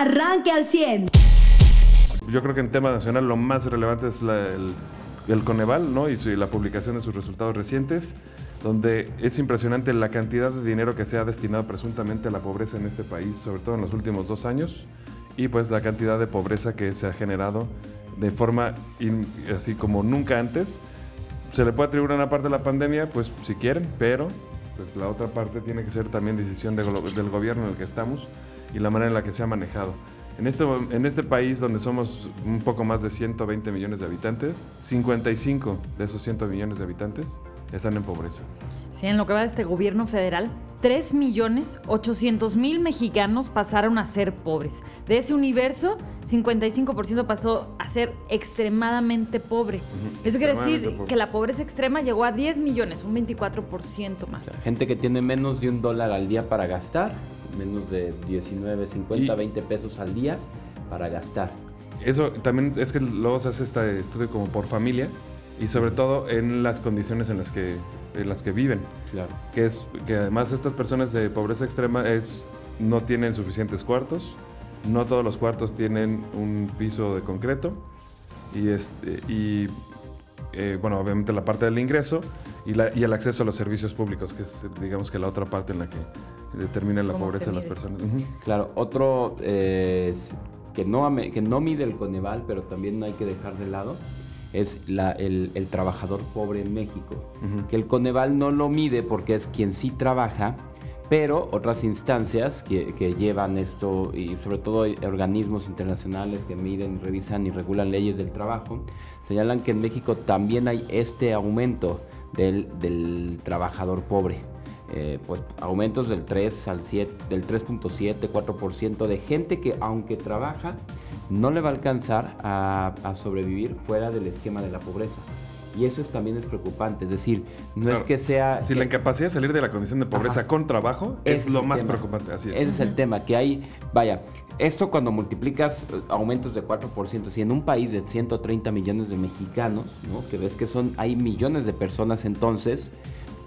arranque al 100. Yo creo que en tema nacional lo más relevante es el, Coneval ¿no? y, la publicación de sus resultados recientes, donde es impresionante la cantidad de dinero que se ha destinado presuntamente a la pobreza en este país, sobre todo en los últimos dos años, y pues la cantidad de pobreza que se ha generado de forma así como nunca antes. Se le puede atribuir una parte de la pandemia, pues si quieren, pero pues la otra parte tiene que ser también decisión del gobierno en el que estamos y la manera en la que se ha manejado. En este, en este país donde somos un poco más de 120 millones de habitantes, 55 de esos 100 millones de habitantes están en pobreza. Sí, en lo que va de este gobierno federal, 3 millones 800 mil mexicanos pasaron a ser pobres. De ese universo, 55% pasó a ser extremadamente pobre. Eso quiere decir que la pobreza extrema llegó a 10 millones, un 24% más. gente que tiene menos de un dólar al día para gastar menos de 19, 50, 20 pesos al día para gastar. Eso también es que luego se hace este estudio como por familia y sobre todo en las condiciones en las que, en las que viven. Claro. Que es que además estas personas de pobreza extrema es no tienen suficientes cuartos, no todos los cuartos tienen un piso de concreto y este y eh, bueno, obviamente la parte del ingreso y, la, y el acceso a los servicios públicos, que es digamos que la otra parte en la que determina la pobreza de las personas. Claro, otro eh, que, no, que no mide el Coneval, pero también no hay que dejar de lado, es la, el, trabajador pobre en México. Que el Coneval no lo mide porque es quien sí trabaja, pero otras instancias que, llevan esto, y sobre todo organismos internacionales que miden, revisan y regulan leyes del trabajo, señalan que en México también hay este aumento del, del trabajador pobre. Eh, pues aumentos del 3 al 7, del 3.7, 4% de gente que aunque trabaja no le va a alcanzar a, sobrevivir fuera del esquema de la pobreza. Y eso es, también es preocupante, es decir, no es que sea... Si la incapacidad de salir de la condición de pobreza con trabajo es, lo más preocupante, así es. Ese es el tema, que hay, vaya, esto cuando multiplicas eh, aumentos de 4%, si en un país de 130 millones de mexicanos, ¿no? que ves que son, hay millones de personas entonces,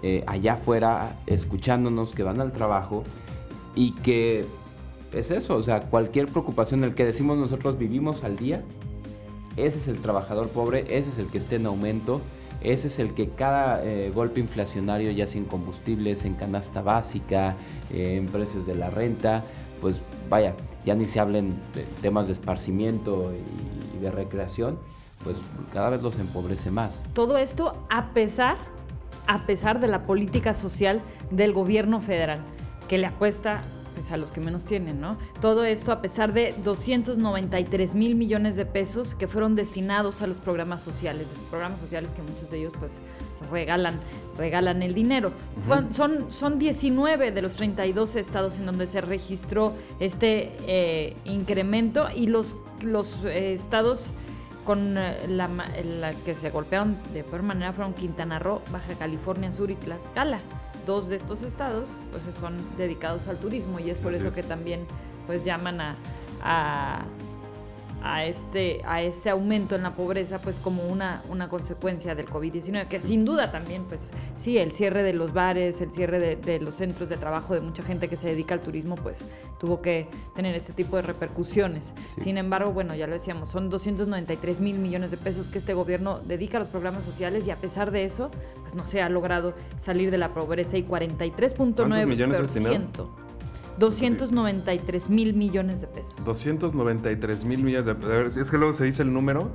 eh, allá afuera escuchándonos, que van al trabajo y que es eso, o sea, cualquier preocupación, el que decimos nosotros vivimos al día, ese es el trabajador pobre, ese es el que esté en aumento, ese es el que cada eh, golpe inflacionario, ya sea en combustibles, en canasta básica, eh, en precios de la renta, pues vaya, ya ni se hablen de temas de esparcimiento y de recreación, pues cada vez los empobrece más. Todo esto a pesar a pesar de la política social del gobierno federal, que le apuesta pues, a los que menos tienen, ¿no? Todo esto a pesar de 293 mil millones de pesos que fueron destinados a los programas sociales, programas sociales que muchos de ellos pues regalan, regalan el dinero. son, son 19 de los 32 estados en donde se registró este eh, incremento y los, los eh, estados con eh, la, que se golpearon de peor manera fueron Quintana Roo, Baja California Sur y Tlaxcala. Dos de estos estados pues son dedicados al turismo y es por eso que también pues llaman a a este, a este aumento en la pobreza, pues como una, una consecuencia del COVID-19, que sin duda también, pues sí, el cierre de los bares, el cierre de, los centros de trabajo de mucha gente que se dedica al turismo, pues tuvo que tener este tipo de repercusiones. Sin embargo, bueno, ya lo decíamos, son 293 mil millones de pesos que este gobierno dedica a los programas sociales y a pesar de eso, pues no se ha logrado salir de la pobreza y 43.9%. 293 mil millones de pesos. 293 mil millones de pesos. Es que luego se dice el número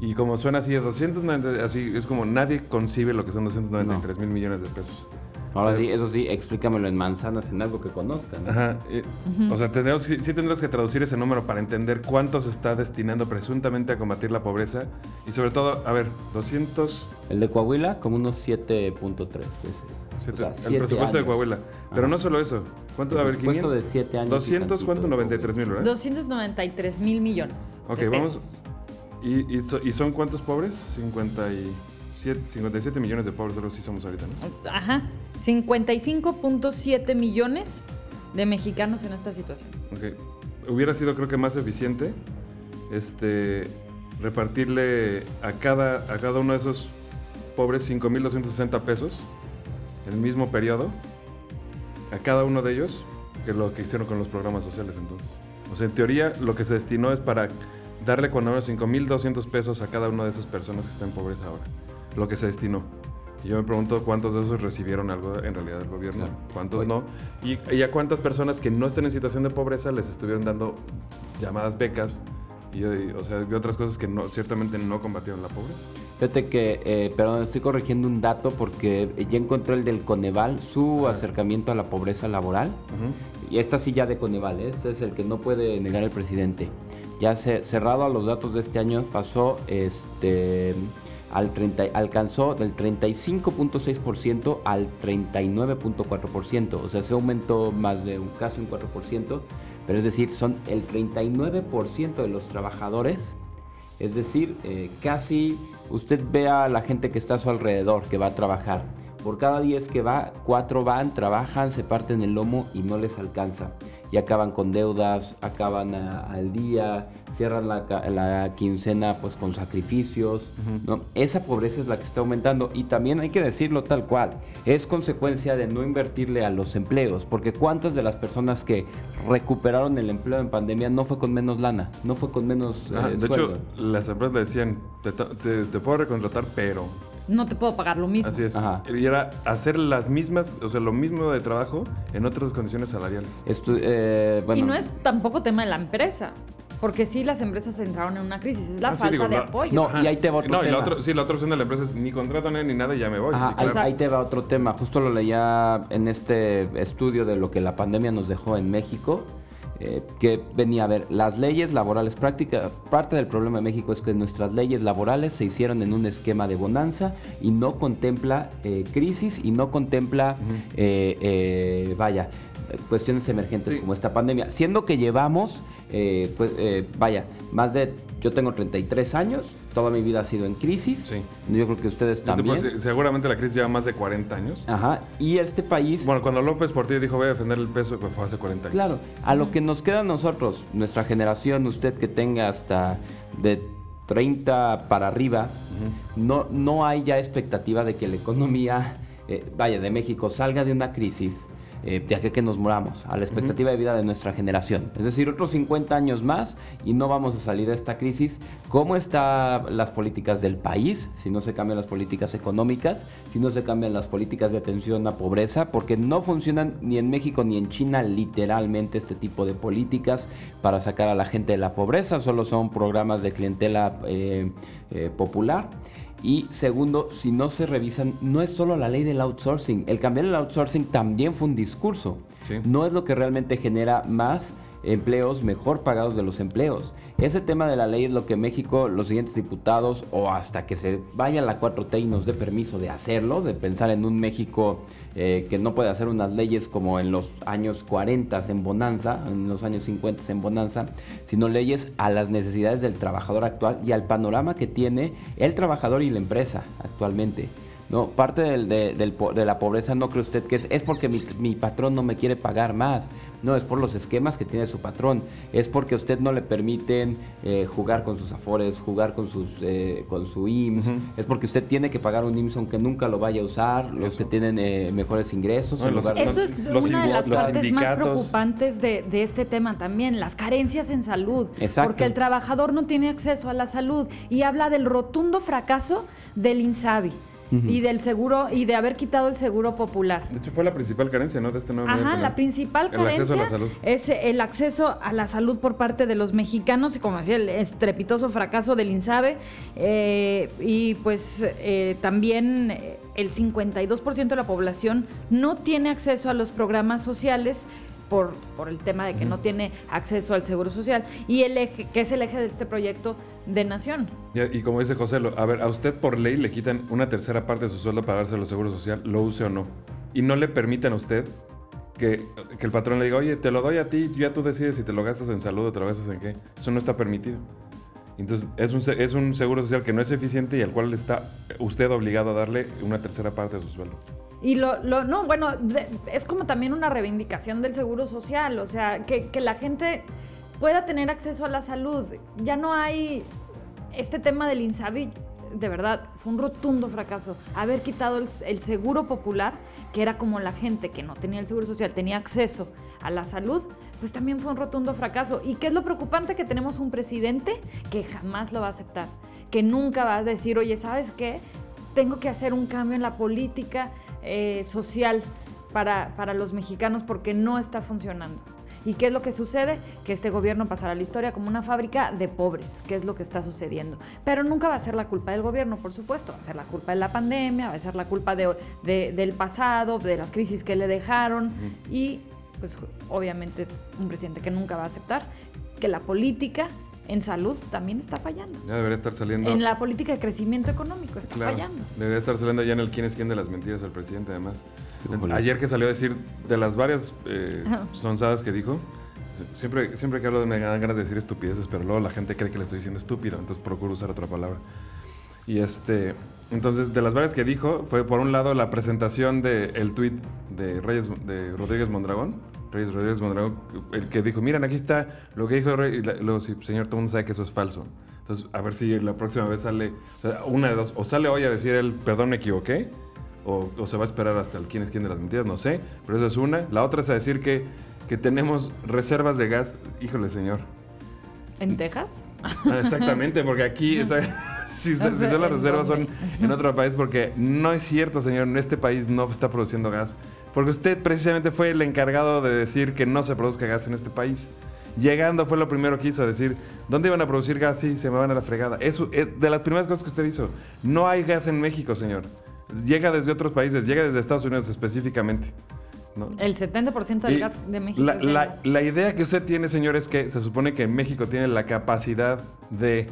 y como suena así, 290, así es como nadie concibe lo que son 293 mil millones de pesos. Ahora sí, eso sí, explícamelo en manzanas, en algo que conozcan. Ajá. Eh, o sea, tenemos, sí, tendremos que traducir ese número para entender cuánto se está destinando presuntamente a combatir la pobreza. Y sobre todo, a ver, 200... El de Coahuila, como unos 7.3 veces. el presupuesto de Coahuila. Pero no solo eso. ¿Cuánto? A ver, 500. de 7 años. 200, ¿cuánto? 93 mil, ¿verdad? 293 mil millones. Ok, vamos. ¿Y, y, son cuántos pobres? 57, 57 millones de pobres, algo sí somos ahorita, ¿no? Ajá. 55.7 millones de mexicanos en esta situación. Ok. Hubiera sido, creo que, más eficiente este, repartirle a cada, a cada uno de esos pobres 5.260 pesos en el mismo periodo a cada uno de ellos que lo que hicieron con los programas sociales entonces. O sea, en teoría lo que se destinó es para darle cuando menos 5.200 pesos a cada una de esas personas que están en pobreza ahora. Lo que se destinó. Y yo me pregunto cuántos de esos recibieron algo en realidad del gobierno, Claro. cuántos Oye. no. Y, y a cuántas personas que no estén en situación de pobreza les estuvieron dando llamadas becas y, y, o sea, y otras cosas que no, ciertamente no combatieron la pobreza. Fíjate que, eh, perdón, estoy corrigiendo un dato porque ya encontré el del Coneval, su Ajá. acercamiento a la pobreza laboral. Y esta sí ya de Coneval, ¿eh? este es el que no puede negar el presidente. Ya ce- cerrado a los datos de este año pasó este al 30, alcanzó del 35.6% al 39.4%, o sea, se aumentó más de un casi un 4%, pero es decir, son el 39% de los trabajadores, es decir, eh, casi usted ve a la gente que está a su alrededor, que va a trabajar. Por cada 10 que va, 4 van, trabajan, se parten el lomo y no les alcanza. Y acaban con deudas, acaban a- al día, cierran la, la quincena pues con sacrificios. ¿no? Esa pobreza es la que está aumentando y también hay que decirlo tal cual. Es consecuencia de no invertirle a los empleos, porque cuántas de las personas que recuperaron el empleo en pandemia no fue con menos lana, no fue con menos Ajá, eh, de sueldo. hecho, las empresas le decían, te, te- te puedo recontratar, pero... No te puedo pagar lo mismo. Así es. Ajá. Y era hacer las mismas, o sea, lo mismo de trabajo en otras condiciones salariales. Estu- eh, bueno, y no es tampoco tema de la empresa, porque sí las empresas entraron en una crisis, es la Ah, sí, falta digo, de no- apoyo. No, y ahí te va otro No, y la sí, la otra opción de la empresa es ni contrato ni nada y ya me voy. Ajá, sí, ahí- claro. ahí, te va otro tema. Justo lo leía en este estudio de lo que la pandemia nos dejó en México. Eh, que venía a ver, las leyes laborales práctica, parte del problema de México es que nuestras leyes laborales se hicieron en un esquema de bonanza y no contempla eh, crisis y no contempla, eh, eh, vaya, cuestiones emergentes Sí. como esta pandemia. Siendo que llevamos, eh, pues, eh, vaya, más de, yo tengo 33 años, toda mi vida ha sido en crisis. Sí. Yo creo que ustedes también. seguramente la crisis lleva más de 40 años. Ajá, y este país, Bueno, cuando López Portillo dijo voy a defender el peso, pues fue hace 40 años. claro, a lo que nos queda a nosotros, nuestra generación, usted que tenga hasta de 30 para arriba, no, no hay ya expectativa de que la economía, eh, vaya, de México salga de una crisis. Eh, de aquí a que nos moramos, a la expectativa de vida de nuestra generación. Es decir, otros 50 años más y no vamos a salir de esta crisis. ¿Cómo están las políticas del país? Si no se cambian las políticas económicas, si no se cambian las políticas de atención a pobreza, porque no funcionan ni en México ni en China literalmente este tipo de políticas para sacar a la gente de la pobreza, solo son programas de clientela eh, eh, popular. Y segundo, si no se revisan, no es solo la ley del outsourcing. El cambiar el outsourcing también fue un discurso. Sí. No es lo que realmente genera más empleos mejor pagados de los empleos. Ese tema de la ley es lo que México, los siguientes diputados, o hasta que se vaya la 4T y nos dé permiso de hacerlo, de pensar en un México eh, que no puede hacer unas leyes como en los años 40 en Bonanza, en los años 50 en Bonanza, sino leyes a las necesidades del trabajador actual y al panorama que tiene el trabajador y la empresa actualmente. No, parte del- de, del po- de la pobreza no cree usted que es, es porque mi, mi patrón no me quiere pagar más. No, es por los esquemas que tiene su patrón. Es porque a usted no le permiten eh, jugar con sus afores, jugar con, sus, eh, con su IMSS. Es porque usted tiene que pagar un IMSS aunque nunca lo vaya a usar. Los que tienen eh, mejores ingresos. No, en los- lugar de- Eso es los una de las los partes más preocupantes de, de este tema también, las carencias en salud. Exacto. Porque el trabajador no tiene acceso a la salud y habla del rotundo fracaso del INSABI y del seguro y de haber quitado el seguro popular. De hecho, fue la principal carencia, ¿no? De este nuevo Ajá, la principal El acceso carencia a la salud. es el acceso a la salud por parte de los mexicanos y como decía el estrepitoso fracaso del INSABE eh, y pues eh, también eh, el 52% de la población no tiene acceso a los programas sociales por, por el tema de que no tiene acceso al seguro social y el eje, que es el eje de este proyecto de nación. Y, como dice José, lo- a ver, a usted por ley le quitan una tercera parte de su sueldo para dárselo al seguro social, lo use o no. Y no le permiten a usted que, que el patrón le diga, oye, te lo doy a ti, ya tú decides si te lo gastas en salud o te lo gastas en qué. Eso no está permitido. Entonces, es un, es un seguro social que no es eficiente y al cual está usted obligado a darle una tercera parte de su sueldo. Y lo, no, bueno, es como también una reivindicación del seguro social, o sea, que, que la gente pueda tener acceso a la salud. Ya no hay este tema del INSABI, de verdad, fue un rotundo fracaso. Haber quitado el, el seguro popular, que era como la gente que no tenía el seguro social, tenía acceso a la salud, pues también fue un rotundo fracaso. ¿Y qué es lo preocupante? Que tenemos un presidente que jamás lo va a aceptar, que nunca va a decir, oye, ¿sabes qué? Tengo que hacer un cambio en la política eh, social para, para los mexicanos porque no está funcionando. ¿Y qué es lo que sucede? Que este gobierno pasará a la historia como una fábrica de pobres, que es lo que está sucediendo. Pero nunca va a ser la culpa del gobierno, por supuesto. Va a ser la culpa de la pandemia, va a ser la culpa de, de, del pasado, de las crisis que le dejaron. Y, pues, obviamente, un presidente que nunca va a aceptar que la política en salud también está fallando. Ya debería estar saliendo. En la política de crecimiento económico está Claro, fallando. Debería estar saliendo ya en el quién es quién de las mentiras al presidente, además. Ayer que salió a decir de las varias eh, sonzadas que dijo, siempre, siempre que hablo me dan ganas de decir estupideces, pero luego la gente cree que le estoy diciendo estúpido, entonces procuro usar otra palabra. Y este, entonces, de las varias que dijo, fue por un lado la presentación del el tuit de Reyes, de Rodríguez Mondragón, Reyes Rodríguez Mondragón, el que dijo, miren, aquí está lo que dijo Rey, luego, sí, señor, todo el mundo sabe que eso es falso. Entonces, a ver si la próxima vez sale, o sea, una de dos, o sale hoy a decir él, perdón, me equivoqué, o, o se va a esperar hasta el quién es quién de las mentiras, no sé, pero eso es una. La otra es a decir que, que tenemos reservas de gas, híjole, señor. ¿En Texas? Ah, Exactamente, porque aquí, si, son- si son las reservas son en otro país, porque no es cierto, señor, en este país no está produciendo gas. Porque usted precisamente fue el encargado de decir que no se produzca gas en este país. Llegando fue lo primero que hizo, decir, ¿dónde iban a producir gas? Sí, se me van a la fregada. Eso es de las primeras cosas que usted hizo. No hay gas en México, señor. Llega desde otros países, llega desde Estados Unidos específicamente. ¿no? El 70% del Y gas de México. La idea que usted tiene, señor, es que se supone que México tiene la capacidad de,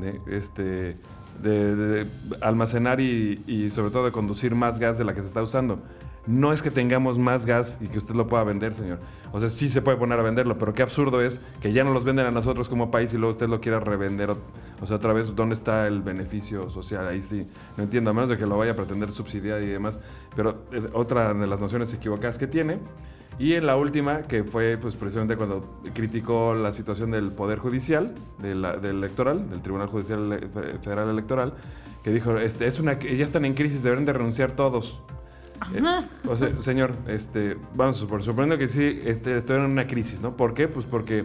de, este, de, de almacenar y, y sobre todo de conducir más gas de la que se está usando. No es que tengamos más gas y que usted lo pueda vender, señor. O sea, sí se puede poner a venderlo, pero qué absurdo es que ya no los venden a nosotros como país y luego usted lo quiera revender. O, sea, otra vez, ¿dónde está el beneficio social? Ahí sí, no entiendo, a menos de que lo vaya a pretender subsidiar y demás. Pero eh, otra de las nociones equivocadas que tiene. Y en la última, que fue pues precisamente cuando criticó la situación del Poder Judicial, de la- del electoral, del Tribunal Judicial Ele- Federal Electoral, que dijo, este, es una, ya están en crisis, deben de renunciar todos. Eh, o sea, señor, este, vamos a supor, suponiendo que sí este, estuvieron en una crisis, ¿no? ¿Por qué? Pues porque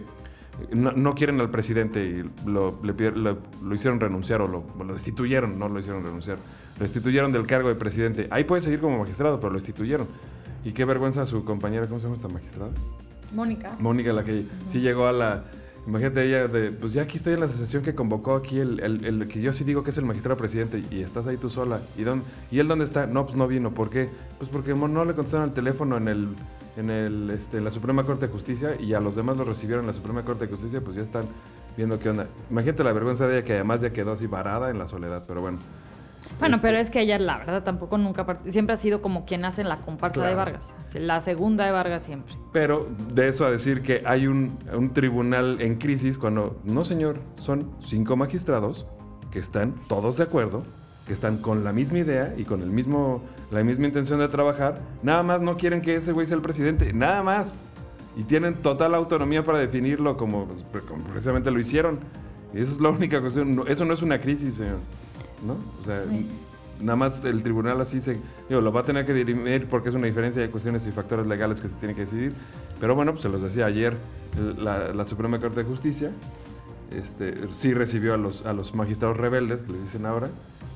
no, no quieren al presidente y lo, le lo- lo hicieron renunciar o lo, o lo destituyeron, no lo hicieron renunciar. Lo destituyeron del cargo de presidente. Ahí puede seguir como magistrado, pero lo destituyeron. Y qué vergüenza su compañera, ¿cómo se llama esta magistrada? Mónica. Mónica, la que sí llegó a la... Imagínate ella de, pues ya aquí estoy en la sesión que convocó aquí el, el- el que yo sí digo que es el magistrado presidente y estás ahí tú sola. ¿Y, dónde, ¿Y él dónde está? No, pues no vino. ¿Por qué? Pues porque no le contestaron el teléfono en el en el este, en la Suprema Corte de Justicia y a los demás los recibieron en la Suprema Corte de Justicia, pues ya están viendo qué onda. Imagínate la vergüenza de ella que además ya quedó así varada en la soledad, pero bueno. Bueno, Este, pero es que ella, la verdad, tampoco nunca. Siempre ha sido como quien hace la comparsa de Claro. Vargas. La segunda de Vargas siempre. Pero de eso a decir que hay un, un tribunal en crisis cuando, no señor, son cinco magistrados que están todos de acuerdo, que están con la misma idea y con el mismo, la misma intención de trabajar, nada más no quieren que ese güey sea el presidente, nada más. Y tienen total autonomía para definirlo como, pues, como precisamente lo hicieron. Y eso es la única cuestión. No- eso no es una crisis, señor. ¿No? O sea, Sí. Nada más el tribunal así se... Digo, lo va a tener que dirimir porque es una diferencia de cuestiones y factores legales que se tienen que decidir. Pero bueno, pues se los decía ayer la, la Suprema Corte de Justicia. Este, sí recibió a los, a los magistrados rebeldes, que les dicen ahora,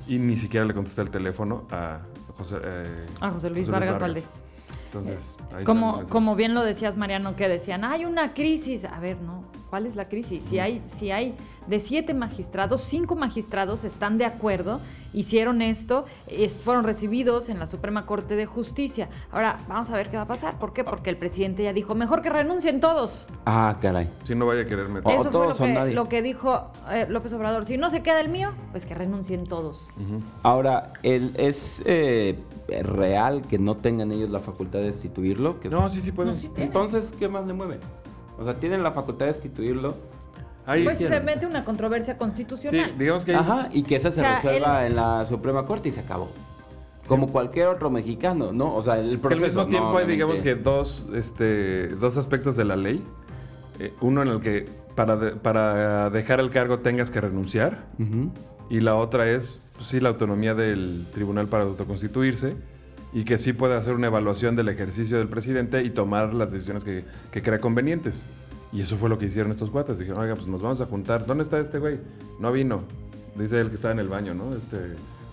y ni siquiera le contestó el teléfono a José, eh, A José Luis Vargas Valdés. Entonces, ahí Como, como bien lo decías, Mariano, que decían, hay una crisis. A ver, no, ¿cuál es la crisis? Si hay, si hay de siete magistrados, cinco magistrados están de acuerdo, hicieron esto, es- fueron recibidos en la Suprema Corte de Justicia. Ahora, vamos a ver qué va a pasar. ¿Por qué? Porque el presidente ya dijo, mejor que renuncien todos. Ah, caray. Si no vaya a querer meter. O Eso fue lo que, nadie. lo que dijo eh, López Obrador. Si no se queda el mío, pues que renuncien todos. Ahora, el, ¿es eh, real que no tengan ellos la facultad de destituirlo? Que- No, sí, sí pueden. No, sí tienen. Entonces, ¿qué más le mueve? O sea, tienen la facultad de destituirlo. Ahí Pues se mete una controversia Sí, constitucional. digamos que... hay- Ajá, y que esa se O sea, resuelva él- en la Suprema Corte y se acabó. Como cualquier otro mexicano, ¿no? O sea, el Es que al proceso, mismo no, tiempo hay, digamos que dos, este, dos aspectos de la ley. Eh, uno en el que para, de- para dejar el cargo tengas que renunciar. Ujú. Y la otra es, pues, sí, la autonomía del tribunal para autoconstituirse. Y que sí puede hacer una evaluación del ejercicio del presidente y tomar las decisiones que, que crea convenientes. Y eso fue lo que hicieron estos cuates. Dijeron, oiga, pues nos vamos a juntar. ¿Dónde está este güey? No vino. Dice él que estaba en el baño, ¿no? Este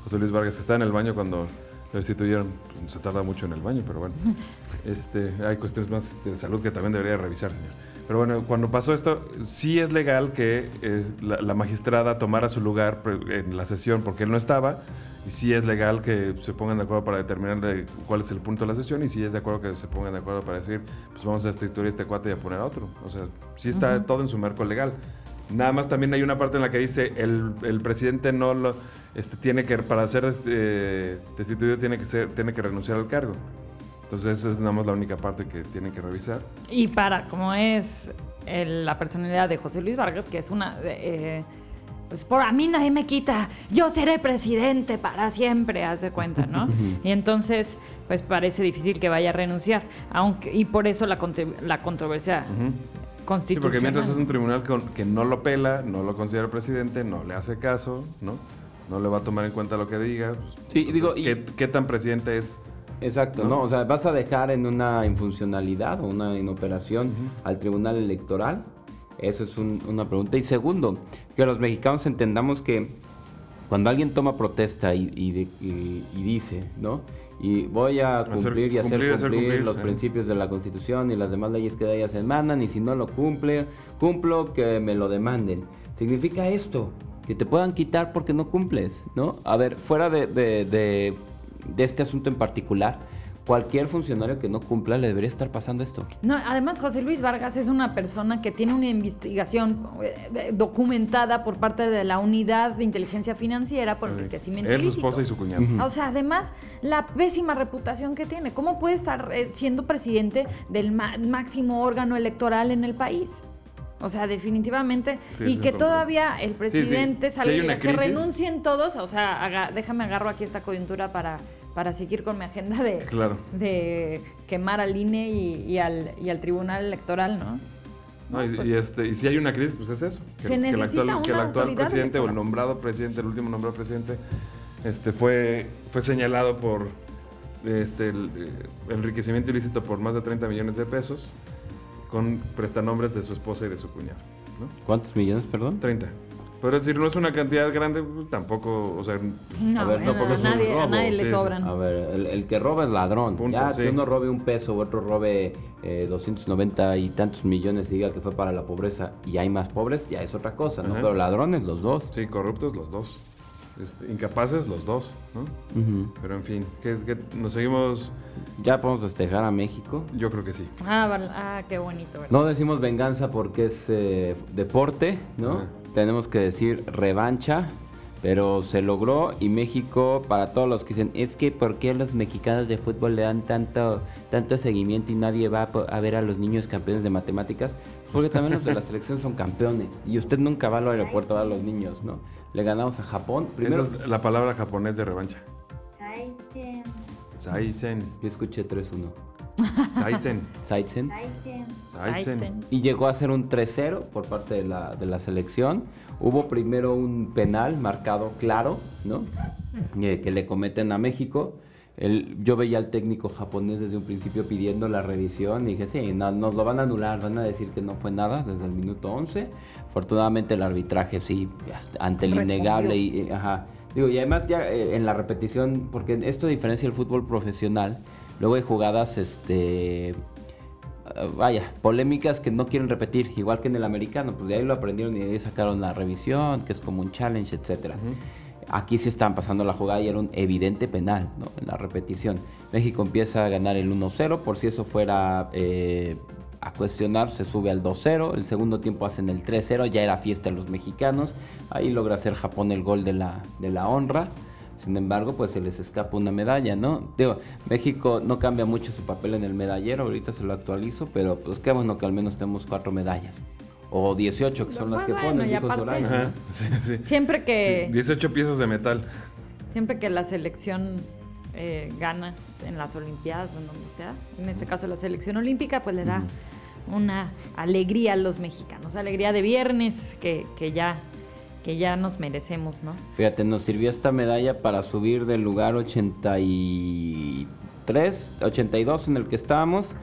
José Luis Vargas, que estaba en el baño cuando lo destituyeron. Pues se tarda mucho en el baño, pero bueno. Este, hay cuestiones más de salud que también debería revisar, señor. Pero bueno, cuando pasó esto, sí es legal que eh, la, la magistrada tomara su lugar en la sesión porque él no estaba. Y sí es legal que se pongan de acuerdo para determinar de cuál es el punto de la sesión. Y sí es de acuerdo que se pongan de acuerdo para decir, pues vamos a destituir a este cuate y a poner a otro. O sea, sí está todo en su marco legal. Nada más también hay una parte en la que dice el, el presidente no lo este, tiene que para ser este, destituido tiene que ser tiene que renunciar al cargo. Entonces esa es nada más la única parte que tienen que revisar. Y para, como es el- la personalidad de José Luis Vargas, que es una... eh, pues por a mí nadie me quita, yo seré presidente para siempre, haz de cuenta, ¿no? y entonces, pues parece difícil que vaya a renunciar, aunque y por eso la, la controversia Sí, constitucional. porque mientras es un tribunal que no lo pela, no lo considera presidente, no le hace caso, ¿no? No le va a tomar en cuenta lo que diga. Sí, entonces, digo, y- ¿qué, qué tan presidente es? Exacto, ¿No? ¿no? O sea, vas a dejar en una infuncionalidad o una inoperación al Tribunal Electoral. Eso es un- una pregunta. Y segundo, que los mexicanos entendamos que cuando alguien toma protesta y, y de- y- y dice, ¿no? Y voy a Hacer cumplir y hacer cumplir, cumplir, hacer cumplir, los principios de la Constitución y las demás leyes que de ellas emanan, y si no lo cumple, cumplo, que me lo demanden. Significa esto, que te puedan quitar porque no cumples, ¿no? A ver, fuera de, de- de- de este asunto en particular, cualquier funcionario que no cumpla le debería estar pasando esto. No, además José Luis Vargas es una persona que tiene una investigación eh, documentada por parte de la Unidad de Inteligencia Financiera por enriquecimiento Él, su ilícito. esposa y su cuñado. O sea, además, la pésima reputación que tiene. ¿Cómo puede estar eh, siendo presidente del ma- máximo órgano electoral en el país? O sea, definitivamente. Sí, y sí, que todavía el presidente salga- una que renuncien todos. O sea, haga- déjame agarro aquí esta coyuntura para, para seguir con mi agenda de, Claro. de quemar al INE y, y al, y al Tribunal Electoral, ¿no? No, y, pues- y este, y si hay una crisis, pues es eso. Que, Se que el necesita actual, que el actual presidente o el nombrado presidente, el último nombrado presidente, este, fue, fue señalado por este, el, eh, enriquecimiento ilícito por más de 30 millones de pesos con prestanombres de su esposa y de su cuñado. ¿no? ¿Cuántos millones, perdón? 30. Pero es decir, no es una cantidad grande, pues, tampoco, o sea, No, A ver, a, tampoco es un nadie, a nadie le sí, sí. sobran. A ver, el, el que roba es ladrón. Punto, ya sí. que uno robe un peso, otro robe eh, 290 y tantos millones y diga que fue para la pobreza y hay más pobres, ya es otra cosa, ¿no? Ajá. Pero ladrones los dos. sí, corruptos los dos. Este, incapaces los dos, ¿no? Pero en fin, que, que nos seguimos, Ya podemos festejar a México. yo creo que sí. Ah, ah, qué bonito, ¿verdad? No decimos venganza porque es eh, deporte, ¿no? Ajá. Tenemos que decir revancha, pero se logró y México, para todos los que dicen, es que ¿por qué los mexicanos de fútbol le dan tanto, tanto seguimiento y nadie va a, ver a los niños campeones de matemáticas? Porque también los de la selección son campeones y usted nunca va al aeropuerto a ver a los niños, ¿no? Le ganamos a Japón. Primero, Esa es la palabra japonés de revancha. Saizen, Saizen. yo escuché 3-1. Saizen. Saizen. Saizen. Y llegó a ser un 3-0 por parte de la, de la selección. Hubo primero un penal marcado claro, ¿no? Eh, que le cometen a México. El- yo veía al técnico japonés desde un principio pidiendo la revisión y dije, sí, no- nos lo van a anular, van a decir que no fue nada desde el minuto 11. Afortunadamente el arbitraje sí, hasta- ante el Respondió. innegable y, y- ajá. Digo, y además ya eh, en la repetición, porque esto diferencia el fútbol profesional, luego hay jugadas, este, Uh, vaya, polémicas que no quieren repetir, igual que en el americano, pues de ahí lo aprendieron y de ahí sacaron la revisión, que es como un challenge, etcétera. Aquí sí estaban pasando la jugada y era un evidente penal, ¿no? En la repetición. México empieza a ganar el 1-0, por si eso fuera eh, a cuestionar, se sube al 2-0, el segundo tiempo hacen el 3-0, ya era fiesta de los mexicanos, ahí logra hacer Japón el gol de la, de la honra. Sin embargo, pues se les escapa una medalla, ¿no? Digo, México no cambia mucho su papel en el medallero, ahorita se lo actualizo, pero pues qué bueno que al menos tenemos cuatro medallas. O 18, que son las que Bueno, ponen, dijo aparte-. Ajá, sí, sí. Siempre que, 18 piezas de metal. siempre que la selección eh, gana en las Olimpiadas o en donde sea, en este caso la selección olímpica, pues le da una alegría a los mexicanos, alegría de viernes que, que ya que ya nos merecemos, ¿no? Fíjate, nos sirvió esta medalla para subir del lugar 3, 82 en el que estábamos.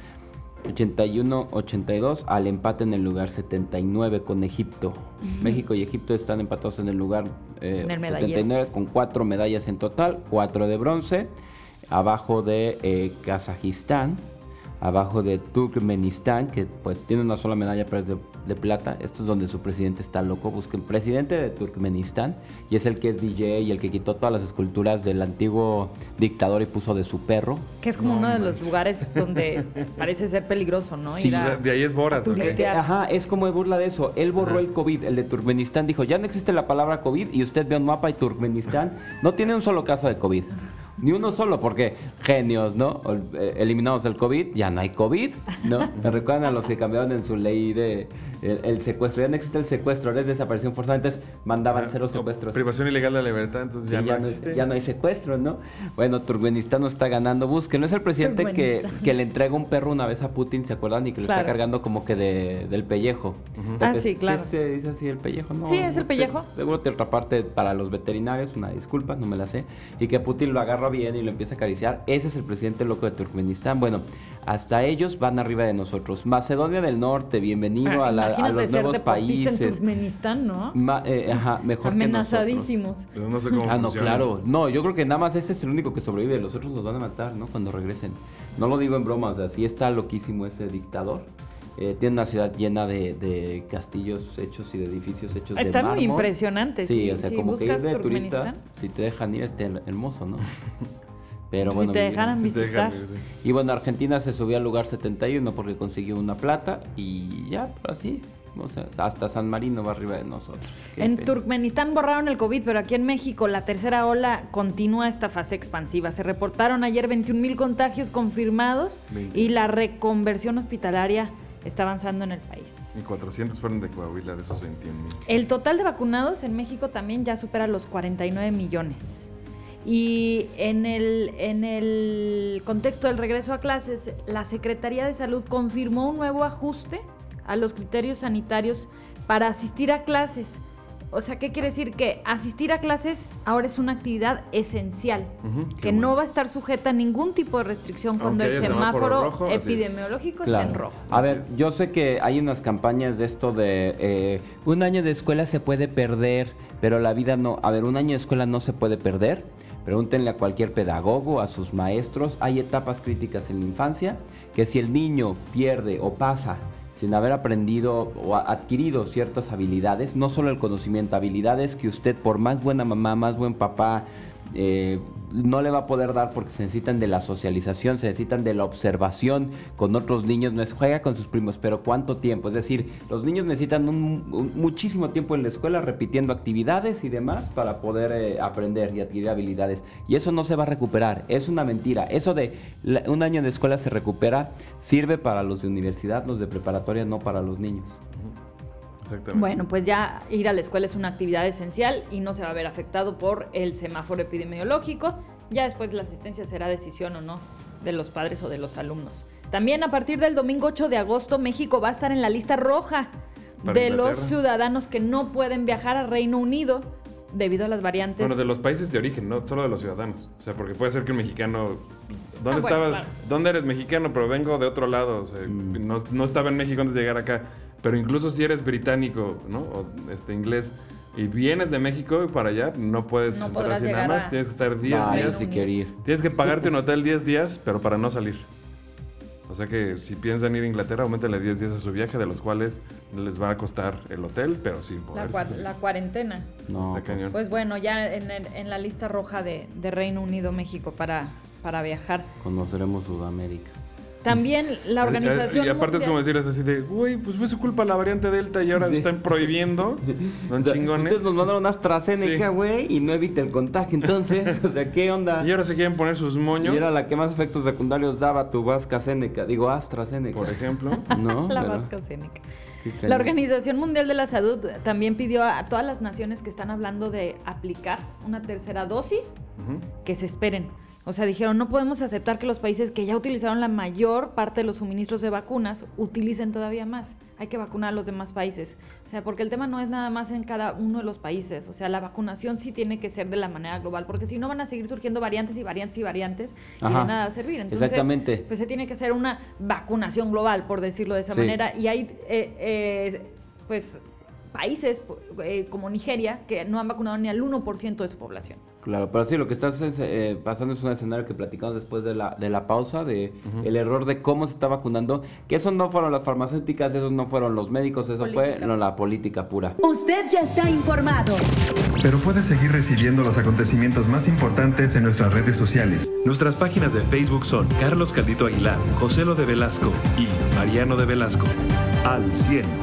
81-82 al empate en el lugar 79 con Egipto. México y Egipto están empatados en el lugar eh, En el medallero. 79 con cuatro medallas en total, cuatro de bronce, abajo de eh, Kazajistán, abajo de Turkmenistán, que pues tiene una sola medalla pero es de, de plata. Esto es donde su presidente está loco. Busquen presidente de Turkmenistán y es el que es DJ y el que quitó todas las esculturas del antiguo dictador y puso de su perro. Que es como No uno de los lugares donde parece ser peligroso, ¿no? Sí, Ir a- De, ahí es Borat. ¿o qué? turistear. Eh, Ajá, es como de burla de eso. Él borró el COVID, el de Turkmenistán. Dijo, ya no existe la palabra COVID y usted ve un mapa y Turkmenistán no tiene un solo caso de COVID. Ni uno solo, porque genios, ¿no? Eh, Eliminados del COVID, ya no hay COVID, ¿no? Me recuerdan a los que cambiaron en su ley de el, el secuestro. Ya no existe el secuestro, ahora es desaparición forzada. Entonces mandaban cero O secuestros. Privación ilegal de la libertad, entonces Sí, ya, no no, existe. ya no hay secuestro, ¿no? Bueno, Turkmenistán no está ganando. Búsquenlo. Es el presidente que, que le entrega un perro una vez a Putin, ¿se acuerdan? Y que lo está cargando como que de- del pellejo. Ah, sí, claro. se dice así el pellejo, ¿no? Sí, es el Te- pellejo. seguro tiene otra parte para los veterinarios, una disculpa, no me la sé. Y que Putin lo agarra bien y lo empieza a acariciar. Ese es el presidente loco de Turkmenistán. Bueno, hasta ellos van arriba de nosotros. Macedonia del Norte, bienvenido Ah, a, la- a los ser nuevos deportista en países. Turkmenistán, ¿no? Ma- eh, ajá, mejor que nosotros. Amenazadísimos. Pues no sé cómo Ah, no, funciona. claro. No, yo creo que nada más este es el único que sobrevive. Los otros los van a matar, ¿no? Cuando regresen. No lo digo en broma, o sea, sí está loquísimo ese dictador. Eh, tiene una ciudad llena de, de castillos hechos y de edificios hechos de Está muy impresionante. Sí, si- o sea, si como que ir buscas de turista, si te dejan ir, este hermoso, ¿no? Pero si bueno. te dejaran Sí te visitar. dejan ir, sí. Y bueno, Argentina se subió al lugar 71 porque consiguió una plata y ya, pero así. O sea, hasta San Marino va arriba de nosotros. Qué En pena. Turkmenistán borraron el COVID, pero aquí en México la tercera ola continúa esta fase expansiva. Se reportaron ayer 21 mil contagios confirmados 20. y la reconversión hospitalaria está avanzando en el país. Y 400 fueron de Coahuila, de esos 21 mil. El total de vacunados en México también ya supera los 49 millones. Y en el, en el contexto del regreso a clases, la Secretaría de Salud confirmó un nuevo ajuste a los criterios sanitarios para asistir a clases. O sea, ¿qué quiere decir? Que asistir a clases ahora es una actividad esencial, que bueno. no va a estar sujeta a ningún tipo de restricción cuando Aunque el semáforo semáforo rojo, así es. epidemiológico Claro. esté en rojo. A ver, es. yo sé que hay unas campañas de esto de eh, un año de escuela se puede perder, pero la vida no. A ver, un año de escuela no se puede perder. Pregúntenle a cualquier pedagogo, a sus maestros. Hay etapas críticas en la infancia que si el niño pierde o pasa sin haber aprendido o adquirido ciertas habilidades, no solo el conocimiento, habilidades que usted por más buena mamá, más buen papá, eh, no le va a poder dar porque se necesitan de la socialización, se necesitan de la observación con otros niños, no es juega con sus primos, pero ¿cuánto tiempo? Es decir, los niños necesitan un- muchísimo tiempo en la escuela repitiendo actividades y demás para poder eh, aprender y adquirir habilidades. Y eso no se va a recuperar, es una mentira. Eso de un año de escuela se recupera sirve para los de universidad, los de preparatoria, no para los niños. Exactamente. Bueno, pues ya ir a la escuela es una actividad esencial y no se va a ver afectado por el semáforo epidemiológico. Ya después la asistencia será decisión o no de los padres o de los alumnos. También a partir del domingo 8 de agosto, México va a estar en la lista roja Para de los ciudadanos que no pueden viajar a Reino Unido debido a las variantes. Bueno, de los países de origen, no solo de los ciudadanos. O sea, porque puede ser que un mexicano. ¿Dónde Ah, bueno, estaba? claro. ¿Dónde eres mexicano? Pero vengo de otro lado. O sea, Mm. no, no estaba en México antes de llegar acá. Pero incluso si eres británico, ¿no? O este, inglés. Y vienes de México y para allá, no puedes No entrar así nada más. a- Tienes que estar 10 Ah, yo días. sí quiero ir. Tienes que pagarte un hotel 10 días, pero para no salir. O sea que si piensan ir a Inglaterra, aumentenle 10 días a su viaje, de los cuales les va a costar el hotel, pero sin la, poder cua- salir. la cuarentena. No, Está pues, cañón. Pues bueno, ya en, el- en la lista roja de, de Reino Unido, México para, para viajar. conoceremos Sudamérica. También la organización. Y aparte es Mundial- como decirles así de, güey, pues fue su culpa la variante Delta y ahora Sí. están prohibiendo. Don chingones. Ustedes nos mandaron AstraZeneca, Sí. güey, y no evita el contagio. Entonces, o sea, ¿qué onda? Y ahora se quieren poner sus moños, Y era la que más efectos secundarios daba tu AstraZeneca. Digo, AstraZeneca. por ejemplo. No, La Pero- qué cañón. La Organización Mundial de la Salud también pidió a todas las naciones que están hablando de aplicar una tercera dosis que se esperen. O sea, dijeron, no podemos aceptar que los países que ya utilizaron la mayor parte de los suministros de vacunas utilicen todavía más. hay que vacunar a los demás países. O sea, porque el tema no es nada más en cada uno de los países. O sea, la vacunación sí tiene que ser de la manera global, porque si no van a seguir surgiendo variantes y variantes y variantes y de Ajá. nada a servir. Entonces, Exactamente. pues se tiene que hacer una vacunación global, por decirlo de esa Sí. manera. Y hay, eh, eh, pues, países eh, como Nigeria que no han vacunado ni al 1% de su población. Claro, pero sí, lo que estás es, eh, pasando es un escenario que platicamos después de la, de la pausa, de el error de cómo se está vacunando, que eso no fueron las farmacéuticas, esos no fueron los médicos, eso fue no, la política pura. Usted ya está informado. Pero puedes seguir recibiendo los acontecimientos más importantes en nuestras redes sociales. Nuestras páginas de Facebook son Carlos Caldito Aguilar, José Lo de Velasco y Mariano de Velasco. Al 100.